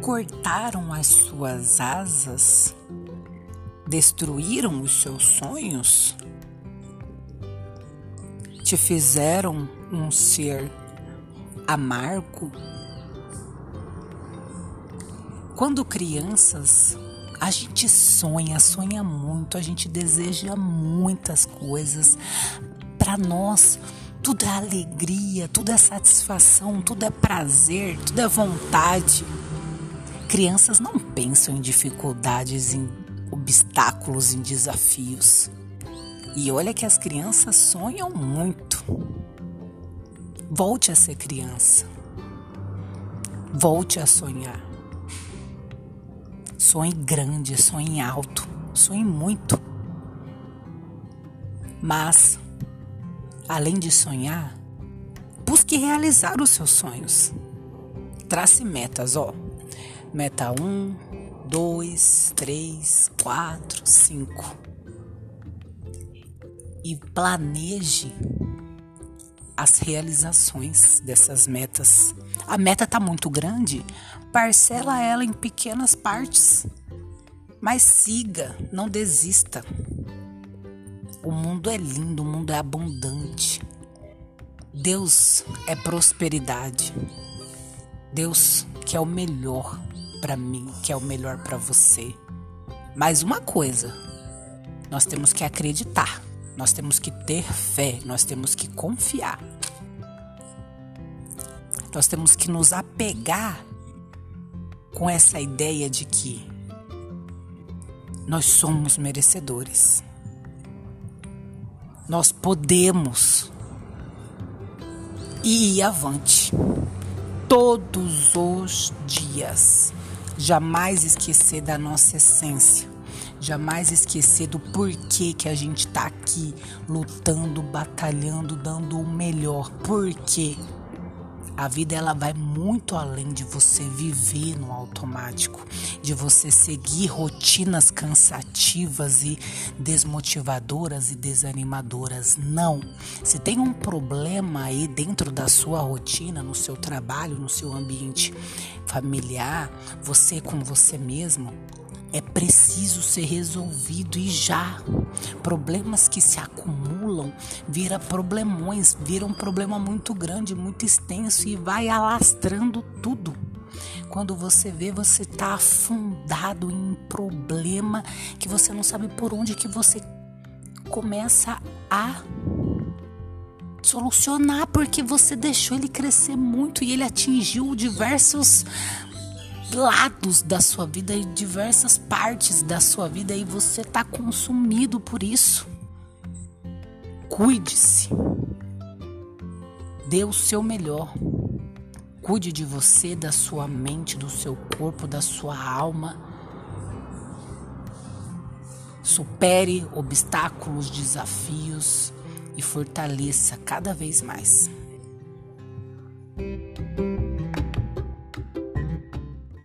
cortaram as suas asas, destruíram os seus sonhos, te fizeram um ser amargo. Quando crianças, a gente sonha, sonha muito, a gente deseja muitas coisas. Para nós, tudo é alegria, tudo é satisfação, tudo é prazer, tudo é vontade. Crianças não pensam em dificuldades, em obstáculos, em desafios. E olha que as crianças sonham muito. Volte a ser criança. Volte a sonhar. Sonhe grande, sonhe alto, sonhe muito. Mas, além de sonhar, busque realizar os seus sonhos. Trace metas, ó. Meta 1, 2, 3, 4, 5. E planeje as realizações dessas metas. A meta está muito grande, parcela ela em pequenas partes. Mas siga, não desista. O mundo é lindo, o mundo é abundante. Deus é prosperidade. Deus quer o melhor para mim, que é o melhor para você. Mas uma coisa, nós temos que acreditar, nós temos que ter fé, nós temos que confiar. Nós temos que nos apegar com essa ideia de que nós somos merecedores. Nós podemos ir avante todos os dias. Jamais esquecer da nossa essência, jamais esquecer do porquê que a gente está aqui lutando, batalhando, dando o melhor. Porque a vida ela vai muito além de você viver no automático, de você seguir rotinas cansativas e desmotivadoras e desanimadoras. Não. Se tem um problema aí dentro da sua rotina, no seu trabalho, no seu ambiente familiar, você com você mesmo, é preciso ser resolvido e já. Problemas que se acumulam vira problemões, vira um problema muito grande, muito extenso e vai alastrando tudo. Quando você vê, você está afundado em um problema que você não sabe por onde que você começa a solucionar porque você deixou ele crescer muito e ele atingiu diversos lados da sua vida e diversas partes da sua vida e você está consumido por isso. Cuide-se. Dê o seu melhor. Cuide de você, da sua mente, do seu corpo, da sua alma. Supere obstáculos, desafios e fortaleça cada vez mais.